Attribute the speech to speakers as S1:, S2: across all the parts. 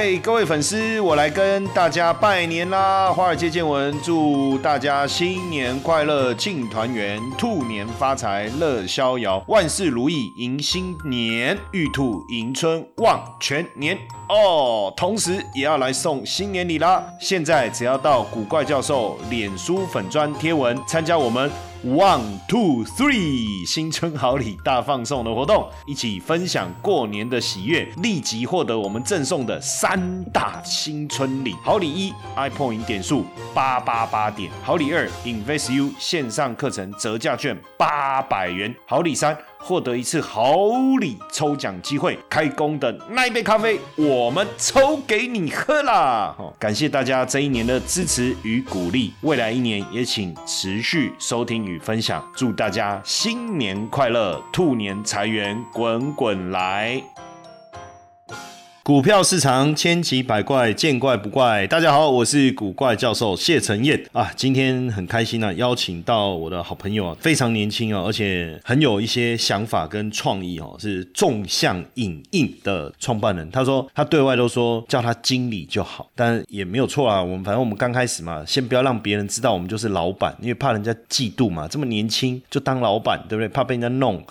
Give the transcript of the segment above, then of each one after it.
S1: 嗨，各位粉丝，我来跟大家拜年啦！华尔街见闻，祝大家新年快乐，庆团圆，兔年发财，乐逍遥，万事如意，迎新年，玉兔迎春，旺全年哦！同时也要来送新年礼啦！现在只要到古怪教授脸书粉砖贴文，参加我们。One two three，新春好礼大放送的活动，一起分享过年的喜悦，立即获得我们赠送的三大新春礼。好礼一，iPoint 点数八八八点；好礼二，InvestU 线上课程折价券八百元；好礼三。获得一次好礼抽奖机会，开工的那一杯咖啡，我们抽给你喝啦！感谢大家这一年的支持与鼓励，未来一年也请持续收听与分享，祝大家新年快乐，兔年财源滚滚来。股票市场千奇百怪，见怪不怪。大家好，我是古怪教授谢承彦啊。今天很开心啊，邀请到我的好朋友啊，非常年轻啊，而且很有一些想法跟创意哦，是纵向影印的创办人。他说他对外都说叫他经理就好，但也没有错啊。我们反正我们刚开始嘛，先不要让别人知道我们就是老板，因为怕人家嫉妒嘛。这么年轻就当老板，对不对？怕被人家弄。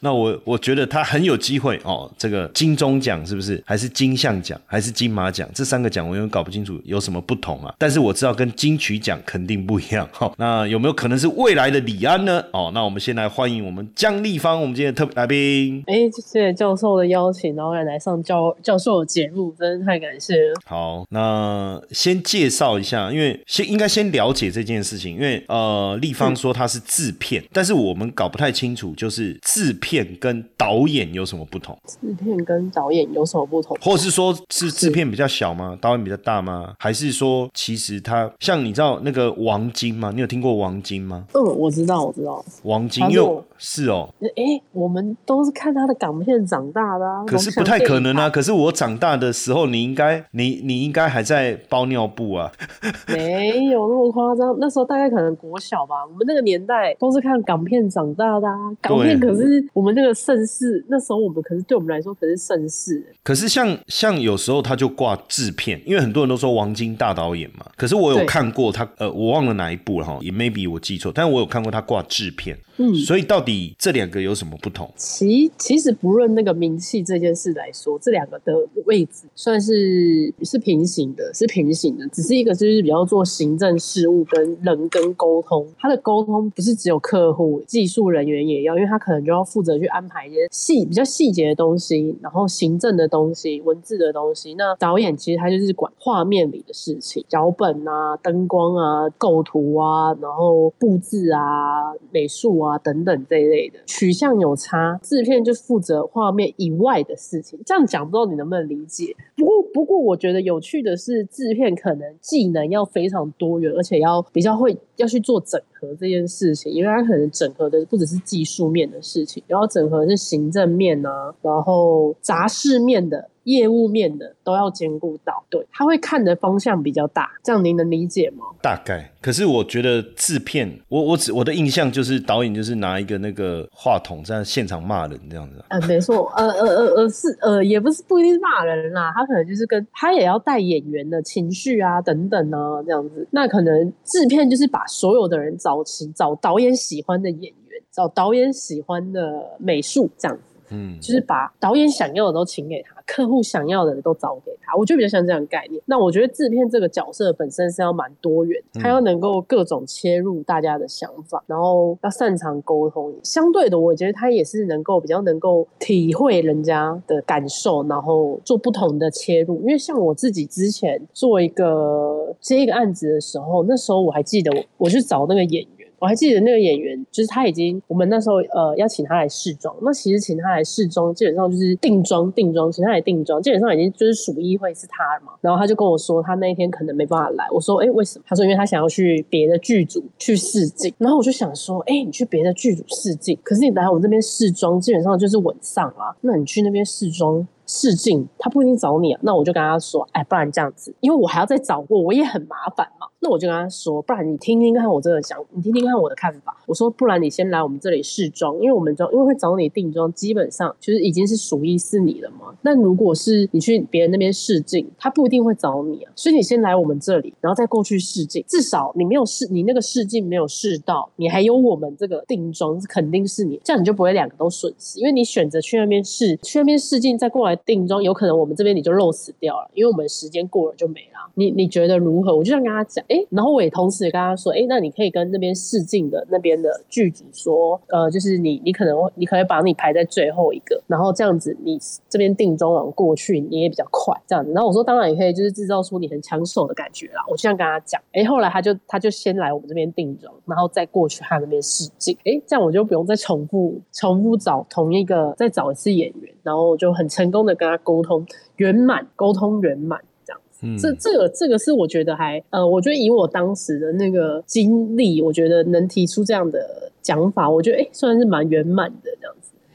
S1: 那我我觉得他很有机会哦。这个金钟奖是不是？还是金像奖，还是金马奖？这三个奖我永远搞不清楚有什么不同啊！但是我知道跟金曲奖肯定不一样。好，那有没有可能是未来的李安呢？哦，那我们先来欢迎我们江立芳，我们今天的特别来宾。
S2: 哎，谢谢教授的邀请，然后来上教教授的节目，真的太感谢了。
S1: 好，那先介绍一下，因为先应该先了解这件事情，因为呃，立芳说他是制片，但是我们搞不太清楚，就是制片跟导演有什么不同？
S2: 制片跟导演有什么不同？
S1: 或是说，是制片比较小吗？导演比较大吗？还是说，其实他像你知道那个王晶吗？你有听过王晶吗？
S2: 嗯，我知道，我知道。
S1: 王晶又是哦。
S2: 哎，我们都是看他的港片长大的啊。
S1: 可是不太可能啊。可是我长大的时候，你应该，你你应该还在包尿布啊。
S2: 没有那么夸张，那时候大概可能国小吧。我们那个年代都是看港片长大的啊。港片可是我们这个盛世，那时候我们可是对我们来说可是盛世。
S1: 可是像。像有时候他就挂制片，因为很多人都说王晶大导演嘛。可是我有看过他，呃，我忘了哪一部了哈，也 maybe 我记错，但是我有看过他挂制片。嗯，所以到底这两个有什么不同？
S2: 其其实不论那个名气这件事来说，这两个的位置算是是平行的，是平行的。只是一个就是比较做行政事务跟人跟沟通，他的沟通不是只有客户，技术人员也要，因为他可能就要负责去安排一些细比较细节的东西，然后行政的东西。文字的东西，那导演其实他就是管画面里的事情，脚本啊、灯光啊、构图啊，然后布置啊、美术啊啊等等这一类的取向有差。制片就负责画面以外的事情。这样讲不知道你能不能理解？不过不过，我觉得有趣的是，制片可能技能要非常多元，而且要比较会要去做整合这件事情，因为他可能整合的不只是技术面的事情，然后整合是行政面啊，然后杂事面的。业务面的都要兼顾到，对，他会看的方向比较大，这样您能理解吗？
S1: 大概，可是我觉得制片，我我只我的印象就是导演就是拿一个那个话筒在现场骂人这样子。
S2: 呃，没错，呃呃呃呃是呃也不是不一定是骂人啦，他可能就是跟他也要带演员的情绪啊等等啊这样子。那可能制片就是把所有的人找齐，找导演喜欢的演员，找导演喜欢的美术这样子。嗯，就是把导演想要的都请给他，客户想要的都找给他，我就比较像这样概念。那我觉得制片这个角色本身是要蛮多元，他要能够各种切入大家的想法，然后要擅长沟通。相对的，我觉得他也是能够比较能够体会人家的感受，然后做不同的切入。因为像我自己之前做一个接一个案子的时候，那时候我还记得我我去找那个演员。我还记得那个演员，就是他已经，我们那时候呃要请他来试妆，那其实请他来试妆，基本上就是定妆定妆，请他来定妆，基本上已经就是属一会是他了嘛。然后他就跟我说，他那一天可能没办法来。我说，哎，为什么？他说，因为他想要去别的剧组去试镜。然后我就想说，哎，你去别的剧组试镜，可是你来我们这边试妆，基本上就是稳上啊。那你去那边试妆。试镜，他不一定找你啊。那我就跟他说，哎，不然这样子，因为我还要再找过，我也很麻烦嘛。那我就跟他说，不然你听听看我这个想，你听听看我的看法。我说，不然你先来我们这里试妆，因为我们妆，因为会找你定妆，基本上就是已经是属于是你了嘛。那如果是你去别人那边试镜，他不一定会找你啊。所以你先来我们这里，然后再过去试镜，至少你没有试，你那个试镜没有试到，你还有我们这个定妆，肯定是你，这样你就不会两个都损失，因为你选择去那边试，去那边试镜再过来定妆，有可能我们这边你就漏死掉了，因为我们时间过了就没了。你你觉得如何？我就想跟他讲，哎，然后我也同时也跟他说，哎，那你可以跟那边试镜的那边的剧组说，呃，就是你你可能你可以把你排在最后一个，然后这样子你这边定妆完过去你也比较快，这样子。然后我说当然也可以，就是制造出你很抢手的感觉啦。我这样跟他讲，哎，后来他就他就先来我们这边定妆，然后再过去他那边试镜，哎，这样我就不用再重复重复找同一个再找一次演员，然后就很成功的跟他沟通圆满，沟通圆满。这样这这个这个是我觉得还呃，我觉得以我当时的那个经历，我觉得能提出这样的讲法，我觉得哎，算是蛮圆满的这样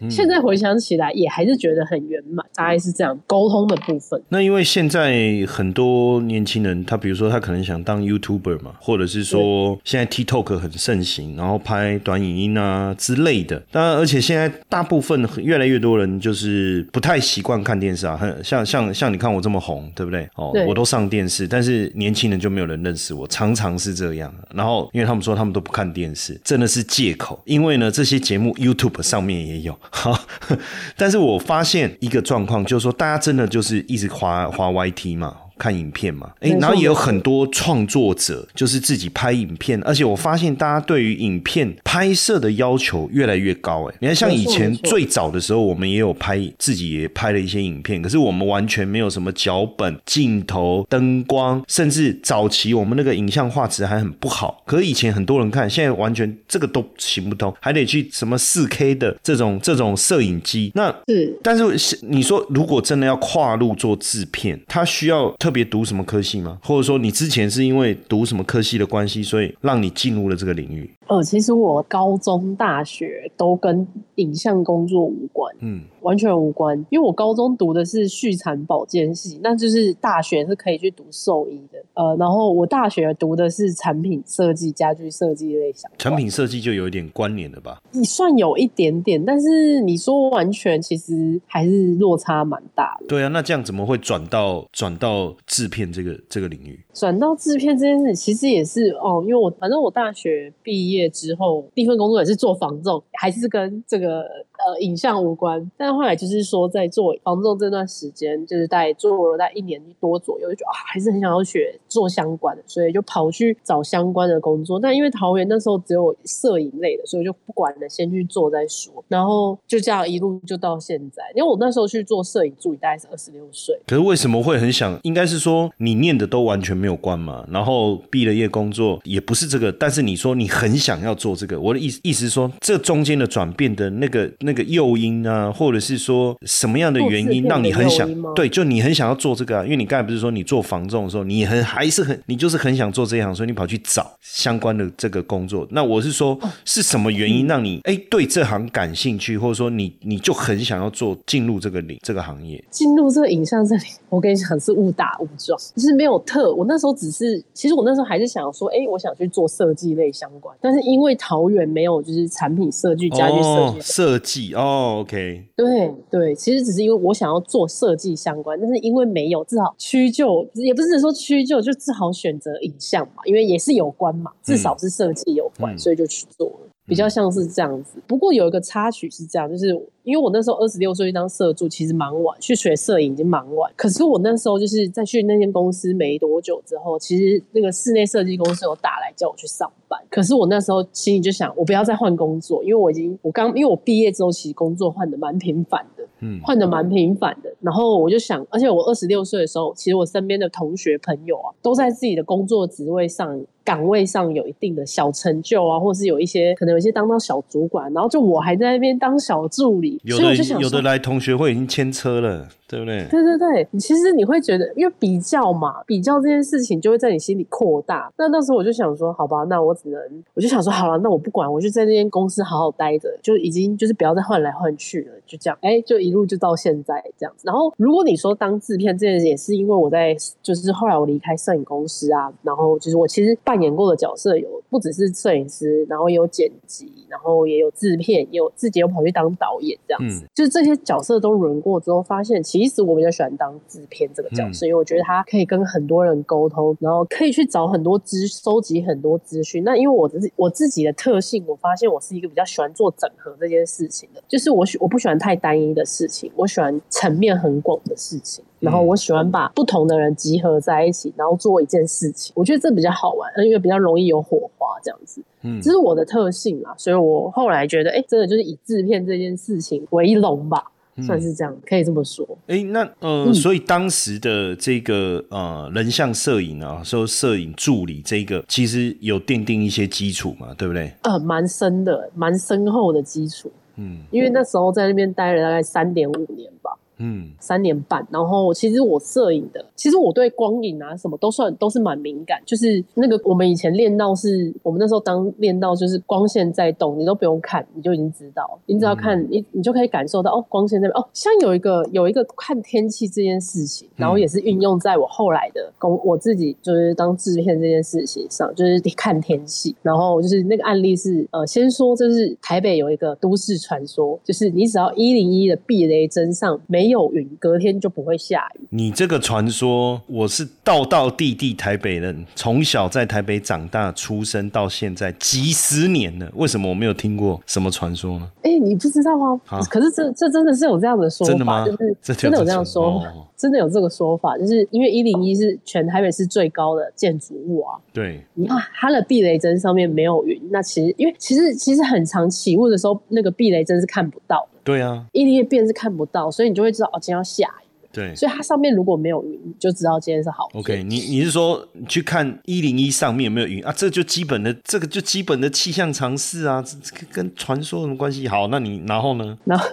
S2: 子。现在回想起来，也还是觉得很圆满，大概是这样沟通的部分。
S1: 那因为现在很多年轻人，他比如说他可能想当 YouTuber 嘛，或者是说现在 TikTok 很盛行，然后拍短影音啊之类的。当然，而且现在大部分越来越多人就是不太习惯看电视啊，很像像像你看我这么红，对不对？哦，我都上电视，但是年轻人就没有人认识我，常常是这样。然后因为他们说他们都不看电视，真的是借口。因为呢，这些节目 YouTube 上面也有。好，但是我发现一个状况，就是说，大家真的就是一直滑滑 YT 嘛。看影片嘛，哎，然后也有很多创作者就是自己拍影片，而且我发现大家对于影片拍摄的要求越来越高。哎，你看，像以前最早的时候，我们也有拍，自己也拍了一些影片，可是我们完全没有什么脚本、镜头、灯光，甚至早期我们那个影像画质还很不好。可是以前很多人看，现在完全这个都行不通，还得去什么四 K 的这种这种摄影机。那
S2: 是，
S1: 但是你说如果真的要跨入做制片，它需要。特别读什么科系吗？或者说你之前是因为读什么科系的关系，所以让你进入了这个领域？
S2: 呃，其实我高中、大学都跟影像工作无关。嗯。完全无关，因为我高中读的是畜产保健系，那就是大学是可以去读兽医的。呃，然后我大学读的是产品设计、家具设计类相
S1: 产品设计就有一点关联了吧？
S2: 你算有一点点，但是你说完全，其实还是落差蛮大的。
S1: 对啊，那这样怎么会转到转到制片这个这个领域？
S2: 转到制片这件事，其实也是哦，因为我反正我大学毕业之后第一份工作也是做防重，还是跟这个。呃，影像无关，但后来就是说，在做防重这段时间，就是在做了在一年多左右，就觉得啊，还是很想要学做相关的，所以就跑去找相关的工作。但因为桃园那时候只有摄影类的，所以就不管了，先去做再说。然后就这样一路就到现在。因为我那时候去做摄影助理，大概是二十六岁。
S1: 可是为什么会很想？应该是说你念的都完全没有关嘛。然后毕了业工作也不是这个，但是你说你很想要做这个，我的意思意思说，这中间的转变的那个那。那个诱因啊，或者是说什么样的原因让你很想对，就你很想要做这个啊？因为你刚才不是说你做防重的时候，你很还是很你就是很想做这一行，所以你跑去找相关的这个工作。那我是说，是什么原因让你哎对这行感兴趣，或者说你你就很想要做进入这个领这个行业？
S2: 进入这个影像这里，我跟你讲是误打误撞，就是没有特。我那时候只是，其实我那时候还是想说，哎，我想去做设计类相关，但是因为桃园没有就是产品设计、家具设计
S1: 设计。哦，OK，
S2: 对对，其实只是因为我想要做设计相关，但是因为没有，至少屈就，也不是说屈就，就只好选择影像嘛，因为也是有关嘛，至少是设计有关，所以就去做了。比较像是这样子，不过有一个插曲是这样，就是因为我那时候二十六岁当社助，其实蛮晚去学摄影已经蛮晚。可是我那时候就是在去那间公司没多久之后，其实那个室内设计公司有打来叫我去上班。可是我那时候心里就想，我不要再换工作，因为我已经我刚因为我毕业之后其实工作换的蛮频繁的，嗯，换的蛮频繁的。然后我就想，而且我二十六岁的时候，其实我身边的同学朋友啊，都在自己的工作职位上。岗位上有一定的小成就啊，或是有一些可能有一些当到小主管，然后就我还在那边当小助理，
S1: 有
S2: 所以我就想
S1: 有的来同学会已经牵车了，对不对？
S2: 对对对，你其实你会觉得，因为比较嘛，比较这件事情就会在你心里扩大。那那时候我就想说，好吧，那我只能，我就想说，好了，那我不管，我就在那间公司好好待着，就已经就是不要再换来换去了，就这样，哎，就一路就到现在这样子。然后如果你说当制片这件事，也是因为我在，就是后来我离开摄影公司啊，然后就是我其实扮演过的角色有不只是摄影师，然后也有剪辑，然后也有制片，也有自己又跑去当导演这样子，就是这些角色都轮过之后，发现其实我比较喜欢当制片这个角色，因为我觉得他可以跟很多人沟通，然后可以去找很多资，收集很多资讯。那因为我的我自己的特性，我发现我是一个比较喜欢做整合这件事情的，就是我喜我不喜欢太单一的事情，我喜欢层面很广的事情。然后我喜欢把不同的人集合在一起，然后做一件事情。我觉得这比较好玩，因为比较容易有火花这样子。嗯，这是我的特性啦，所以我后来觉得，哎，真的就是以制片这件事情为荣吧，算是这样，可以这么说。
S1: 哎，那呃，所以当时的这个呃人像摄影啊，说摄影助理这个，其实有奠定一些基础嘛，对不对？
S2: 呃，蛮深的，蛮深厚的基础。嗯，因为那时候在那边待了大概三点五年吧。嗯，三年半，然后其实我摄影的，其实我对光影啊什么都算都是蛮敏感。就是那个我们以前练到是，我们那时候当练到就是光线在动，你都不用看，你就已经知道，你只要看你你就可以感受到哦，光线那边哦，像有一个有一个看天气这件事情，然后也是运用在我后来的工我自己就是当制片这件事情上，就是看天气，然后就是那个案例是呃，先说就是台北有一个都市传说，就是你只要一零一的避雷针上没没有云，隔天就不会下雨。
S1: 你这个传说，我是道道地地台北人，从小在台北长大，出生到现在几十年了，为什么我没有听过什么传说呢？
S2: 哎，你不知道吗？可是这这真的是有这样的说法，
S1: 真的吗？
S2: 就是真的有这样说，真的有这个说法，就是因为一零一是全台北市最高的建筑物啊。
S1: 对，
S2: 你看它的避雷针上面没有云，那其实因为其实其实很长起雾的时候，那个避雷针是看不到。
S1: 对啊，
S2: 一裂变是看不到，所以你就会知道哦，今天要下雨。
S1: 对，
S2: 所以它上面如果没有云，就知道今天是好。
S1: OK，你你是说去看一零一上面有没有云啊？这就基本的，这个就基本的气象常识啊，这跟传说什么关系？好，那你然后呢？
S2: 然后。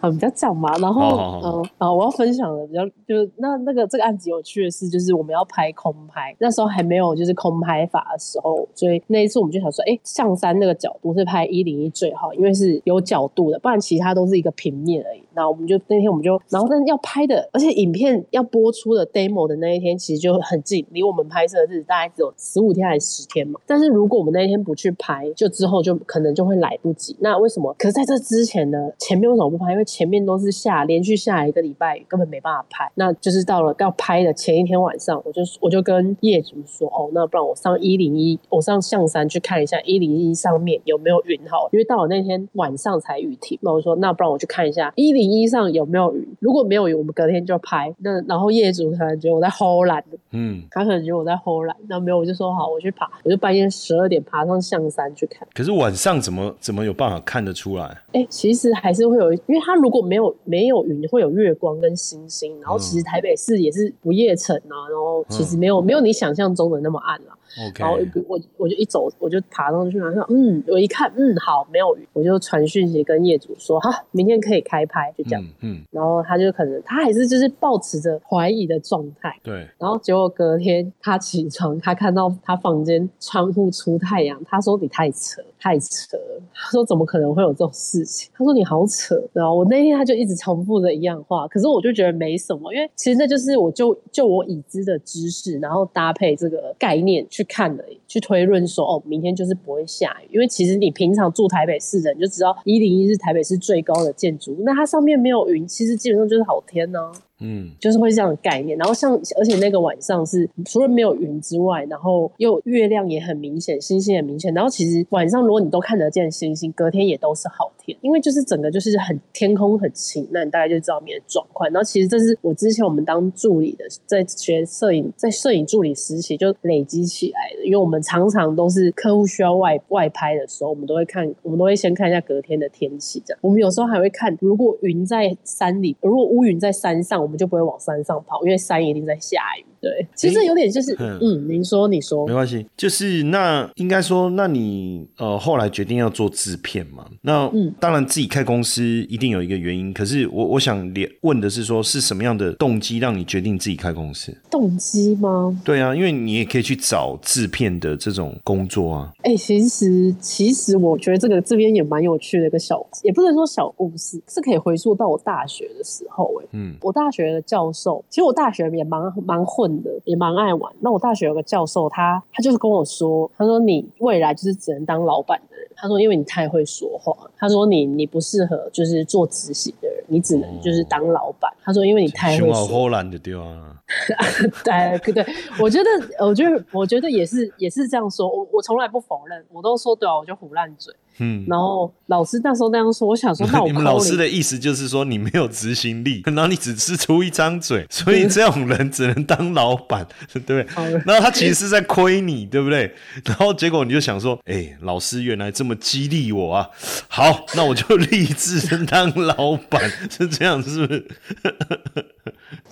S2: 啊，比较讲嘛，然后嗯啊，我要分享的比较就是那那个这个案子有趣的是，就是我们要拍空拍，那时候还没有就是空拍法的时候，所以那一次我们就想说，哎，象山那个角度是拍一零一最好，因为是有角度的，不然其他都是一个平面而已。那我们就那天我们就，然后但要拍的，而且影片要播出的 demo 的那一天其实就很近，离我们拍摄的日子大概只有十五天还是十天嘛。但是如果我们那一天不去拍，就之后就可能就会来不及。那为什么？可是在这之前呢，前面为什么不？因为前面都是下连续下一个礼拜，根本没办法拍。那就是到了要拍的前一天晚上，我就我就跟业主说：“哦，那不然我上一零一，我上象山去看一下一零一上面有没有云好。因为到了那天晚上才雨停。那我说，那不然我去看一下一零一上有没有云。如果没有云，我们隔天就拍。那然后业主可能觉得我在偷懒，嗯，他可能觉得我在偷懒。那没有，我就说好，我去爬，我就半夜十二点爬上象山去看。
S1: 可是晚上怎么怎么有办法看得出来？
S2: 哎，其实还是会有，因为它如果没有没有云，会有月光跟星星。然后其实台北市也是不夜城啊，然后其实没有没有你想象中的那么暗了。然后我我就一走，我就爬上去然后嗯，我一看，嗯，好，没有雨，我就传讯息跟业主说，哈，明天可以开拍，就这样。嗯，然后他就可能他还是就是保持着怀疑的状态。
S1: 对。
S2: 然后结果隔天他起床，他看到他房间窗户出太阳，他说你太扯，太扯。他说怎么可能会有这种事情？他说你好扯。然后我那天他就一直重复着一样话，可是我就觉得没什么，因为其实那就是我就就我已知的知识，然后搭配这个概念去。去看的，去推论说，哦，明天就是不会下雨，因为其实你平常住台北市的，你就知道一零一是台北市最高的建筑，那它上面没有云，其实基本上就是好天呢。嗯，就是会这样的概念，然后像而且那个晚上是除了没有云之外，然后又月亮也很明显，星星也明显，然后其实晚上如果你都看得见星星，隔天也都是好天，因为就是整个就是很天空很晴，那你大概就知道明天状况。然后其实这是我之前我们当助理的，在学摄影，在摄影助理实习就累积起来的，因为我们常常都是客户需要外外拍的时候，我们都会看，我们都会先看一下隔天的天气，这样。我们有时候还会看，如果云在山里，如果乌云在山上，我们就不会往山上跑，因为山一定在下雨。对，其实有点就是，
S1: 嗯
S2: 嗯，您说，你说
S1: 没，关系，就是那应该说，那你呃后来决定要做制片嘛？那
S2: 嗯
S1: 当然自己开公司一定有一个原因，可是我我想连问的是说，是什么样的动机让你决定自己开公司？
S2: 动机吗？
S1: 对啊，因为你也可以去找制片的这种工作啊。
S2: 哎、其实其实我觉得这个这边也蛮有趣的一个小，也不能说小故事，是可以回溯到我大学的时候、哎，
S1: 嗯
S2: 我大学的教授，其实我大学也蛮蛮混的，也蛮爱玩。那我大学有个教授，他他就是跟我说，他说你未来就是只能当老板的人。他说因为你太会说话，他说你你不适合就是做执行的人，你只能就是当老板。他说因为你太会
S1: 熊
S2: 说
S1: 好荷兰的对啊，
S2: 对对对，我觉得，我觉得，我觉得也是，也是这样说。我我从来不否认，我都说对啊，我就胡烂嘴。
S1: 嗯。
S2: 然后老师那时候那样说，我想说，那我
S1: 你们老师的意思就是说你没有执行力，然后你只是出一张嘴，所以这种人只能当老板，对不对？
S2: 好
S1: 然后他其实是在亏你，对不对？然后结果你就想说，哎、老师原来这么激励我啊！好，那我就立志当老板，是这样，是不是？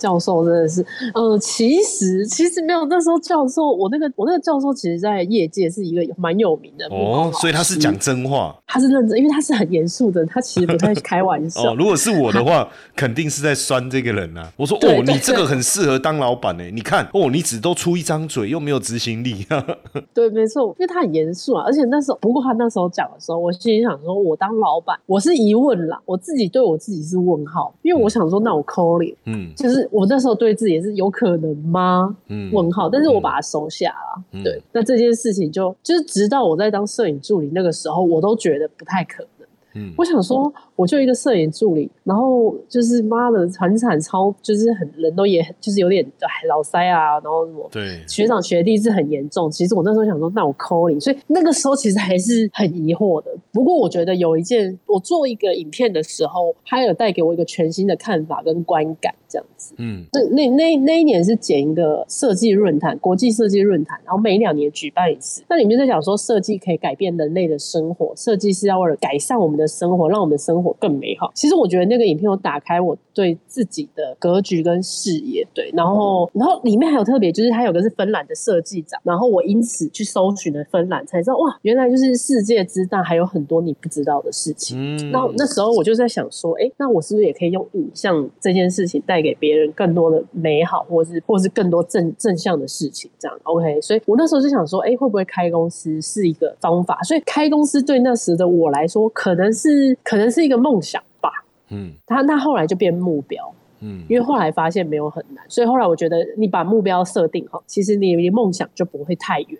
S2: 教授真的是，呃，其实其实没有，那时候教授，我那个我那个教授，其实在业界是一个蛮有名的
S1: 哦，所以他是讲，真话
S2: 他是认真，因为他是很严肃的，他其实不太 开玩笑。
S1: 哦。如果是我的话，肯定是在酸这个人啊。我说哦，你这个很适合当老板呢。你看哦，你只都出一张嘴，又没有执行力。
S2: 对，没错，因为他很严肃啊，而且那时候，不过他那时候讲的时候，我心里想说，我当老板，我是疑问啦，我自己对我自己是问号，因为我想说，那我扣脸，
S1: 嗯
S2: 就是我那时候对自己也是有可能吗？
S1: 嗯，
S2: 问号，但是我把它收下了。
S1: 嗯
S2: 对，那这件事情就就是直到我在当摄影助理那个时候，我都觉得不太可能。
S1: 嗯
S2: 我想说，我就一个摄影助理，然后就是妈的很惨超，就是很人都也就是有点哎老塞啊，然后什么
S1: 对，
S2: 学长学弟是很严重。其实我那时候想说，那我扣你，所以那个时候其实还是很疑惑的。不过我觉得有一件，我做一个影片的时候，它有带给我一个全新的看法跟观感，这样子。
S1: 嗯
S2: 那那那那一年是剪一个设计论坛，国际设计论坛，然后每两年举办一次。那里面在讲说，设计可以改变人类的生活，设计是要为了改善我们的生活，让我们的生活更美好。其实我觉得那个影片有打开我对自己的格局跟视野，对。然后然后里面还有特别，就是它有个是芬兰的设计展，然后我因此去搜寻了芬兰，才知道哇，原来就是世界之大，还有很多你不知道的事情。
S1: 嗯，
S2: 那那时候我就在想说，哎，那我是不是也可以用影像这件事情带给别人更多的美好，或是或是更多正正向的事情？这样 OK，所以我那时候就想说，哎，会不会开公司是一个方法？所以开公司对那时的我来说，可能是可能是一个梦想吧。
S1: 嗯
S2: 他那后来就变目标，
S1: 嗯
S2: 因为后来发现没有很难，所以后来我觉得你把目标设定好，其实你离梦想就不会太远。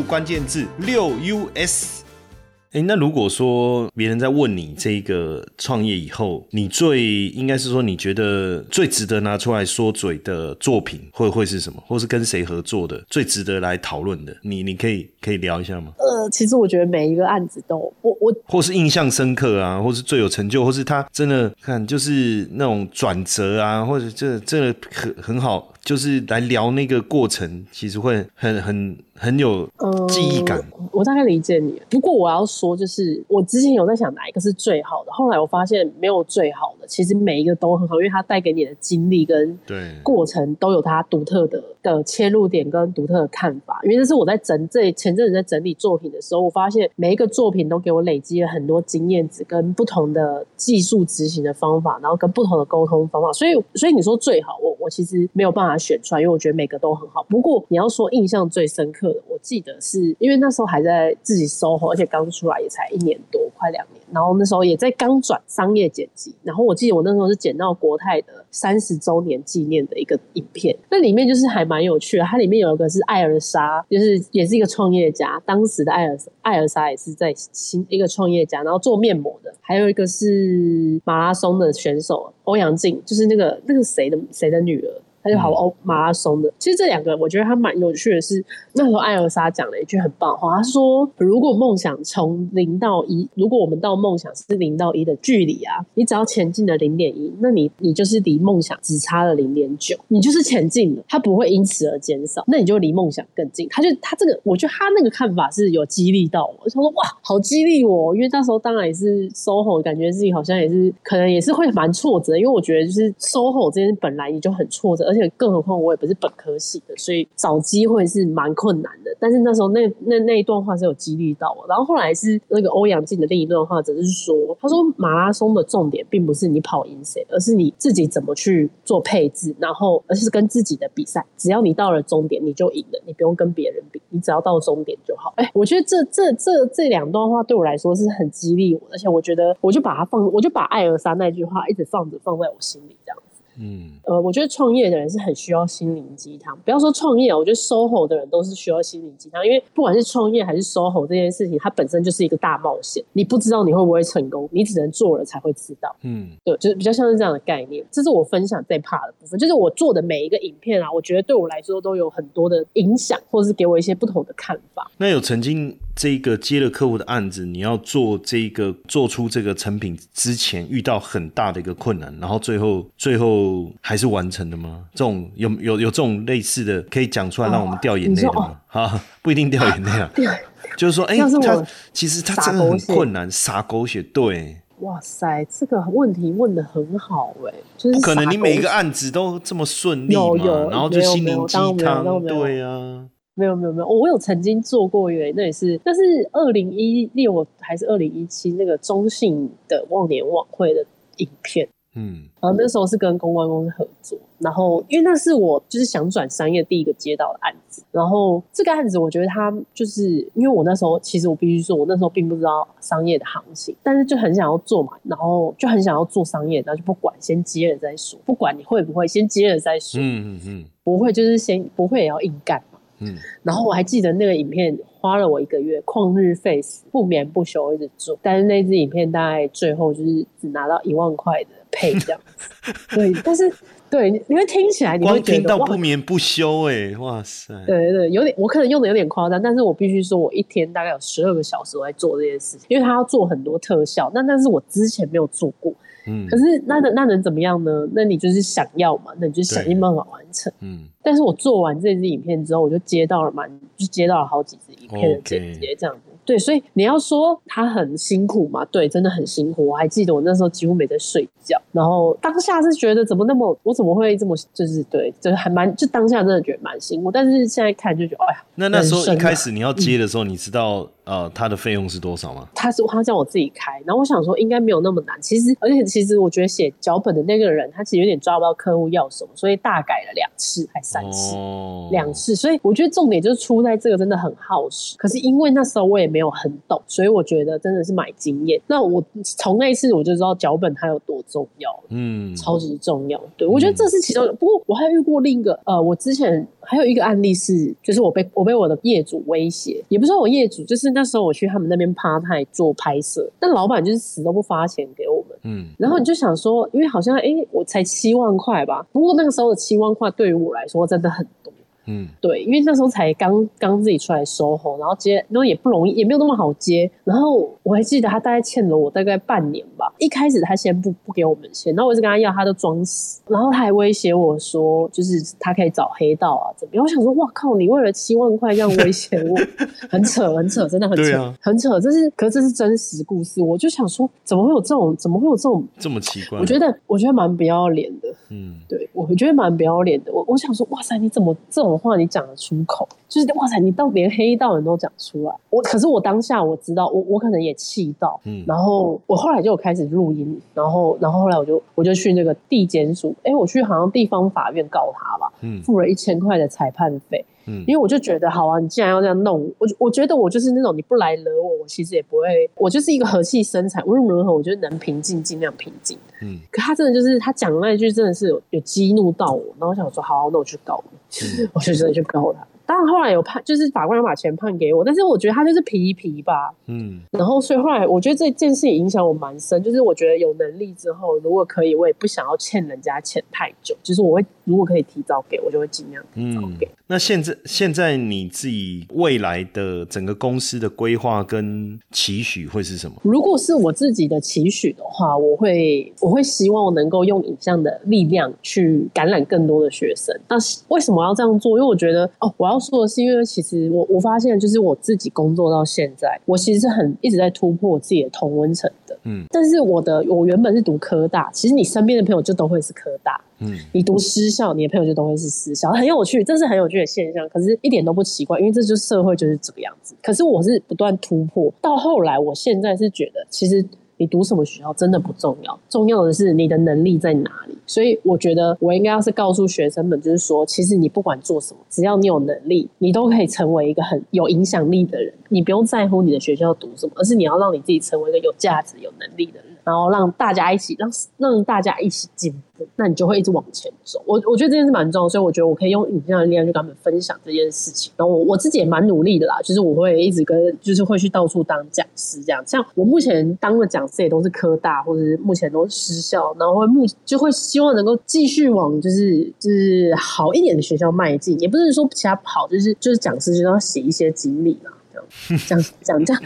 S1: 关键字六 us。哎，那如果说别人在问你这个创业以后，你最应该是说你觉得最值得拿出来说嘴的作品会会是什么，或是跟谁合作的最值得来讨论的？你你可以可以聊一下吗？
S2: 呃，其实我觉得每一个案子都，我我
S1: 或是印象深刻啊，或是最有成就，或是他真的看就是那种转折啊，或者这这很很好，就是来聊那个过程，其实会很很很有
S2: 呃
S1: 记忆感。
S2: 我大概理解你，不过我要说，就是我之前有在想哪一个是最好的，后来我发现没有最好的，其实每一个都很好，因为它带给你的经历跟
S1: 对，
S2: 过程都有它独特的的切入点跟独特的看法。因为这是我在整这前阵子在整理作品的时候，我发现每一个作品都给我累积了很多经验值跟不同的技术执行的方法，然后跟不同的沟通方法。所以，所以你说最好，我我其实没有办法选出来，因为我觉得每个都很好。不过你要说印象最深刻我记得是因为那时候还在自己 SOHO，而且刚出来也才一年多，快两年。然后那时候也在刚转商业剪辑，然后我记得我那时候是剪到国泰的三十周年纪念的一个影片，那里面就是还蛮有趣的。它里面有一个是艾尔莎，就是也是一个创业家，当时的艾尔艾尔莎也是在新一个创业家，然后做面膜的，还有一个是马拉松的选手欧阳靖，就是那个那个谁的谁的女儿。他就跑欧马拉松的。其实这两个我觉得他蛮有趣的是，那时候艾尔莎讲了一句很棒的话，他说：“如果梦想从零到一，如果我们到梦想是零到一的距离啊，你只要前进了零点一，那你你就是离梦想只差了零点九，你就是前进了，它不会因此而减少，那你就离梦想更近。”他就他这个，我觉得他那个看法是有激励到我，他说：“哇，好激励我！”因为那时候当然也是 SOHO，感觉自己好像也是可能也是会蛮挫折，因为我觉得就是 SOHO 这件本来也就很挫折，而且更何况我也不是本科系的，所以找机会是蛮困难的。但是那时候那那那一段话是有激励到我。然后后来是那个欧阳靖的另一段话，只是说，他说马拉松的重点并不是你跑赢谁，而是你自己怎么去做配置，然后而是跟自己的比赛。只要你到了终点，你就赢了，你不用跟别人比，你只要到终点就好。哎，我觉得这这这这两段话对我来说是很激励我，而且我觉得我就把它放，我就把艾尔莎那句话一直放着放在我心里，这样。嗯，呃，我觉得创业的人是很需要心灵鸡汤。不要说创业，我觉得 SOHO 的人都是需要心灵鸡汤，因为不管是创业还是 SOHO 这件事情，它本身就是一个大冒险，你不知道你会不会成功，你只能做了才会知道。嗯，对，就是比较像是这样的概念。这是我分享最怕的部分，就是我做的每一个影片啊，我觉得对我来说都有很多的影响，或者是给我一些不同的看法。
S1: 那有曾经这个接了客户的案子，你要做这个做出这个成品之前，遇到很大的一个困难，然后最后最后还是完成的吗？这种有有有这种类似的可以讲出来让我们掉眼泪的吗？啊，不一定掉眼泪啊，就是说，哎，他其实他真的很困难，撒狗血，对。
S2: 哇塞，这个问题问的很好哎，就是
S1: 不可能你每一个案子都这么顺利嘛，然后就心灵鸡汤，对啊。
S2: 没有没有没有，我有曾经做过耶，那也是，但是二零一六还是二零一七那个中信的忘年晚会的影片，嗯，然后那时候是跟公关公司合作，然后因为那是我就是想转商业第一个接到的案子，然后这个案子我觉得他就是因为我那时候其实我必须说，我那时候并不知道商业的行情，但是就很想要做嘛，然后就很想要做商业，然后就不管先接了再说，不管你会不会先接了再说，嗯嗯嗯，不会就是先不会也要硬干嘛。嗯，然后我还记得那个影片花了我一个月旷日费时不眠不休一直做，但是那支影片大概最后就是只拿到一万块的配这样子。对，但是对，你会听起来你会
S1: 听到不眠不休哎，哇塞！
S2: 对对，有点我可能用的有点夸张，但是我必须说我一天大概有十二个小时我在做这件事情，因为他要做很多特效，那但是我之前没有做过。嗯，可是那能那能怎么样呢？那你就是想要嘛，那你就想尽办法完成。嗯，但是我做完这支影片之后，我就接到了蛮，就接到了好几支影片的剪接，这样子。对，所以你要说他很辛苦嘛？对，真的很辛苦。我还记得我那时候几乎没在睡觉，然后当下是觉得怎么那么，我怎么会这么，就是对，就是还蛮，就当下真的觉得蛮辛苦。但是现在看就觉得，哎呀，
S1: 那那时候一开始你要接的时候，你知道呃他的费用是多少吗？
S2: 他是他叫我自己开，然后我想说应该没有那么难。其实，而且其实我觉得写脚本的那个人他其实有点抓不到客户要什么，所以大改了两次还三次，两次。所以我觉得重点就是出在这个真的很耗时。可是因为那时候我也没有很懂，所以我觉得真的是买经验。那我从那一次我就知道脚本它有多重要，嗯，超级重要。对我觉得这是其中。不过我还遇过另一个，呃，我之前还有一个案例是，就是我被我被我的业主威胁，也不是我业主，就是那时候我去他们那边趴台做拍摄，但老板就是死都不发钱给我们，嗯，然后你就想说，因为好像哎，我才七万块吧，不过那个时候的七万块对于我来说真的很多。嗯，对，因为那时候才刚刚自己出来收红，然后接，然后也不容易，也没有那么好接。然后我还记得他大概欠了我大概半年吧。一开始他先不不给我们钱，然后我一直跟他要，他都装死。然后他还威胁我说，就是他可以找黑道啊，怎么样？我想说，哇靠，你为了七万块这样威胁我，很扯，很扯，真的很扯，很扯。这是，可是这是真实故事。我就想说，怎么会有这种，怎么会有这种
S1: 这么奇怪？
S2: 我觉得，我觉得蛮不要脸的。嗯，对，我觉得蛮不要脸的。我我想说，哇塞，你怎么这种话你讲得出口？就是哇塞，你到连黑道人都讲出来。我可是我当下我知道，我我可能也气到，嗯，然后我后来就开始录音，然后然后后来我就我就去那个地检署，哎，我去好像地方法院告他吧，嗯，付了一千块的裁判费。嗯，因为我就觉得好啊，你既然要这样弄，我我觉得我就是那种你不来惹我，我其实也不会，我就是一个和气生财，无论如何，我觉得能平静尽量平静。嗯，可他真的就是他讲的那一句真的是有有激怒到我，然后我想说好，那我去告你，我就真的去告他。当然后来有判，就是法官有把钱判给我，但是我觉得他就是皮一皮吧。
S1: 嗯，
S2: 然后所以后来我觉得这件事情影响我蛮深，就是我觉得有能力之后，如果可以，我也不想要欠人家钱太久，就是我会如果可以提早给我，就会尽量提早给。
S1: 那现在现在你自己未来的整个公司的规划跟期许会是什么？
S2: 如果是我自己的期许的话，我会我会希望能够用影像的力量去感染更多的学生。那为什么要这样做？因为我觉得哦，我要说的是，因为其实我我发现，就是我自己工作到现在，我其实是很一直在突破自己的同温层的。嗯，但是我的我原本是读科大，其实你身边的朋友就都会是科大。嗯，你读私校，你的朋友就都会是私校，很有趣，这是很有趣的现象。可是一点都不奇怪，因为这就是社会就是这个样子。可是我是不断突破，到后来，我现在是觉得，其实你读什么学校真的不重要，重要的是你的能力在哪里。所以我觉得我应该要是告诉学生们，就是说，其实你不管做什么，只要你有能力，你都可以成为一个很有影响力的人。你不用在乎你的学校读什么，而是你要让你自己成为一个有价值、有能力的人。然后让大家一起让让大家一起进步，那你就会一直往前走。我我觉得这件事蛮重要，所以我觉得我可以用影像的力量去跟他们分享这件事情。然后我我自己也蛮努力的啦，就是我会一直跟，就是会去到处当讲师这样。像我目前当的讲师也都是科大，或者是目前都是私校，然后会目就会希望能够继续往就是就是好一点的学校迈进。也不是说其他不好，就是就是讲师就要写一些经历嘛。讲讲这样，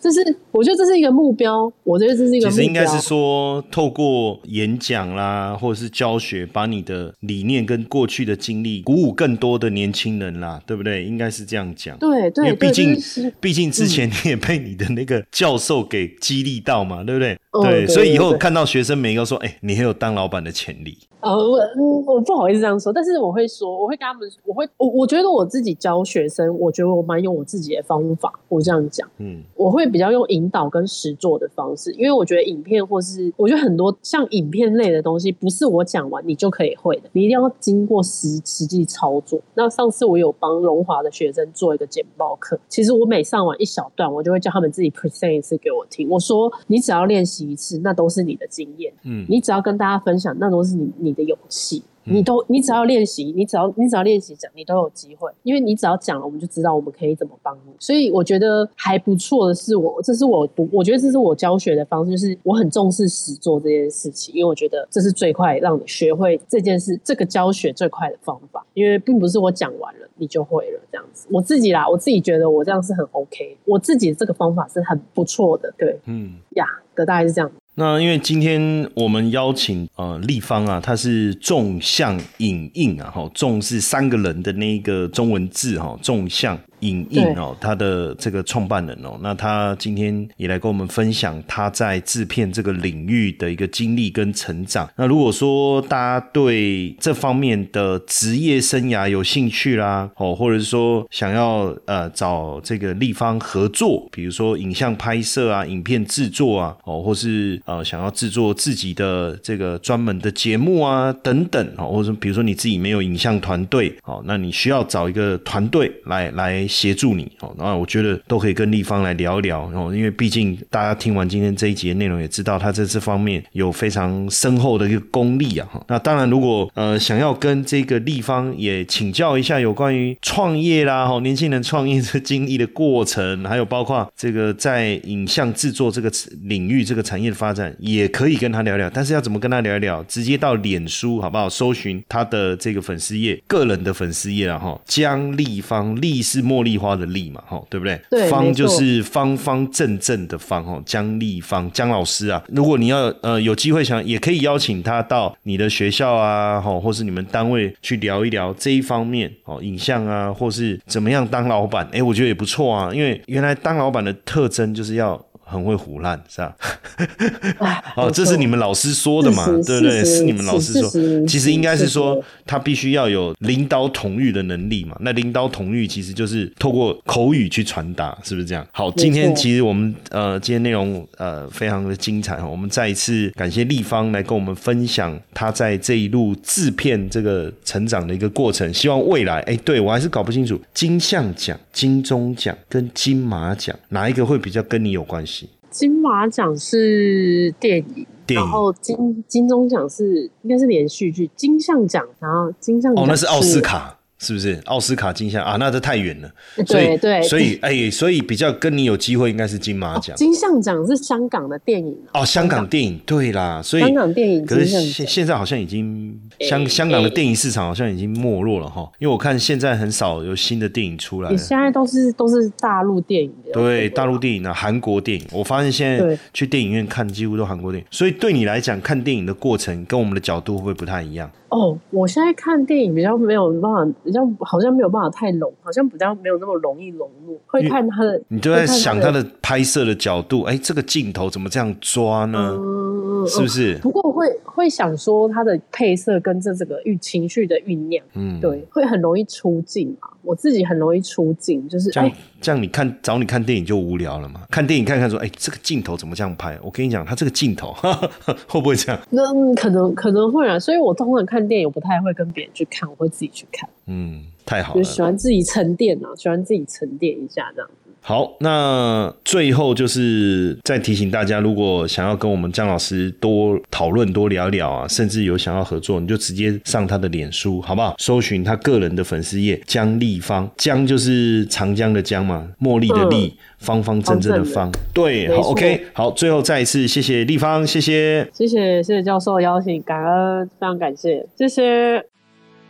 S2: 这是我觉得这是一个目标。我觉得这是一个，
S1: 其实应该是说，透过演讲啦，或者是教学，把你的理念跟过去的经历，鼓舞更多的年轻人啦，对不对？应该是这样讲。
S2: 对对，
S1: 因为毕竟毕竟之前你也被你的那个教授给激励到嘛，对不对？对，所以以后看到学生每一个说，哎，你很有当老板的潜力。
S2: 呃，我我不好意思这样说，但是我会说，我会跟他们，我会我我觉得我自己教学生，我觉得我蛮用我自己的方法。我这样讲，嗯，我会比较用引导跟实做的方式，因为我觉得影片或是我觉得很多像影片类的东西，不是我讲完你就可以会的，你一定要经过实实际操作。那上次我有帮龙华的学生做一个简报课，其实我每上完一小段，我就会叫他们自己 present 一次给我听。我说你只要练习一次，那都是你的经验，嗯，你只要跟大家分享，那都是你你的勇气。你都，你只要练习，你只要你只要练习讲，你都有机会，因为你只要讲了，我们就知道我们可以怎么帮你。所以我觉得还不错的是，我这是我读，我觉得这是我教学的方式，就是我很重视实做这件事情，因为我觉得这是最快让你学会这件事，这个教学最快的方法。因为并不是我讲完了你就会了这样子，我自己啦，我自己觉得我这样是很 OK，我自己这个方法是很不错的，对，嗯呀，的大概是这样。
S1: 那因为今天我们邀请呃立方啊，他是纵向影印啊，哈，纵是三个人的那一个中文字哈，纵向。影印哦，他的这个创办人哦，那他今天也来跟我们分享他在制片这个领域的一个经历跟成长。那如果说大家对这方面的职业生涯有兴趣啦，哦，或者是说想要呃找这个立方合作，比如说影像拍摄啊、影片制作啊，哦，或是呃想要制作自己的这个专门的节目啊等等哦，或者比如说你自己没有影像团队哦，那你需要找一个团队来来。协助你哦，那我觉得都可以跟立方来聊一聊哦，因为毕竟大家听完今天这一节内容，也知道他在这方面有非常深厚的一个功力啊。那当然，如果呃想要跟这个立方也请教一下有关于创业啦哈，年轻人创业这经历的过程，还有包括这个在影像制作这个领域这个产业的发展，也可以跟他聊聊。但是要怎么跟他聊一聊？直接到脸书好不好？搜寻他的这个粉丝页，个人的粉丝页啊哈，江立方，立是莫茉莉花的莉嘛哈，对不对？
S2: 对，
S1: 方就是方方正正的方哈，江立方，江老师啊，如果你要呃有机会想，也可以邀请他到你的学校啊，哈，或是你们单位去聊一聊这一方面哦，影像啊，或是怎么样当老板，哎，我觉得也不错啊，因为原来当老板的特征就是要。很会胡烂是吧？哦，这是你们老师说的嘛？对不对？是你们老师说。其实应该是说，他必须要有领导统御的能力嘛。那领导统御其实就是透过口语去传达，是不是这样？好，今天其实我们呃，今天内容呃非常的精彩哈。我们再一次感谢立方来跟我们分享他在这一路制片这个成长的一个过程。希望未来，哎，对我还是搞不清楚金像奖、金钟奖跟金马奖哪一个会比较跟你有关系。
S2: 金马奖是电影，然后金金钟奖是应该是连续剧，金像奖，然后金像奖
S1: 哦，那是奥斯卡，是不是？奥斯卡金像啊，那这太远了。所以
S2: 对对，
S1: 所以哎，所以比较跟你有机会应该是金马奖。
S2: 金像奖是香港的电影啊
S1: 哦，香港电影对啦，所以
S2: 香港电影
S1: 可是
S2: 金像奖
S1: 现现在好像已经香
S2: 诶
S1: 香港的电影市场好像已经没落了哈，因为我看现在很少有新的电影出来了。
S2: 你现在都是都是大陆电影的，
S1: 对大陆电影啊，韩国电影，我发现现在去电影院看几乎都韩国电影，所以对你来讲，看电影的过程跟我们的角度会不会不太一样？
S2: 哦，我现在看电影比较没有办法，比较好像没有办法太融，好像比较没有那么容易融入，会看他的，
S1: 你就在想
S2: 他
S1: 的拍摄的角度，哎，这个镜头怎么这样抓呢？
S2: 嗯，
S1: 是不是？
S2: 不过会会想说它的配色跟这这个寓情绪的酝酿，
S1: 嗯，
S2: 对，会很容易出镜嘛。我自己很容易出镜，就是哎，
S1: 这样你看找你看电影就无聊了嘛？看电影看看说，哎，这个镜头怎么这样拍？我跟你讲，他这个镜头 会不会这样？
S2: 那嗯可能可能会啊。所以我通常看电影，我不太会跟别人去看，我会自己去看，
S1: 嗯，太好了
S2: 就。喜欢自己沉淀啊，喜欢自己沉淀一下这样子。
S1: 好，那最后就是再提醒大家，如果想要跟我们姜老师多讨论、多聊聊啊，甚至有想要合作，你就直接上他的脸书，好不好？搜寻他个人的粉丝页姜立方，姜就是长江的江嘛，茉莉的莉，方方正正的方。对，好，OK，好，最后再一次谢谢立方，谢谢。
S2: 谢谢谢谢教授的邀请，感恩，非常感谢，谢谢。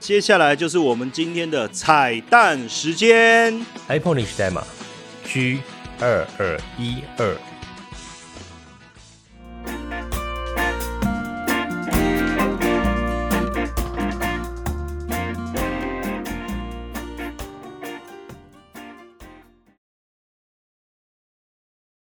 S1: 接下来就是我们今天的彩蛋时间。
S3: iPhone 历史代码 G 二二一二。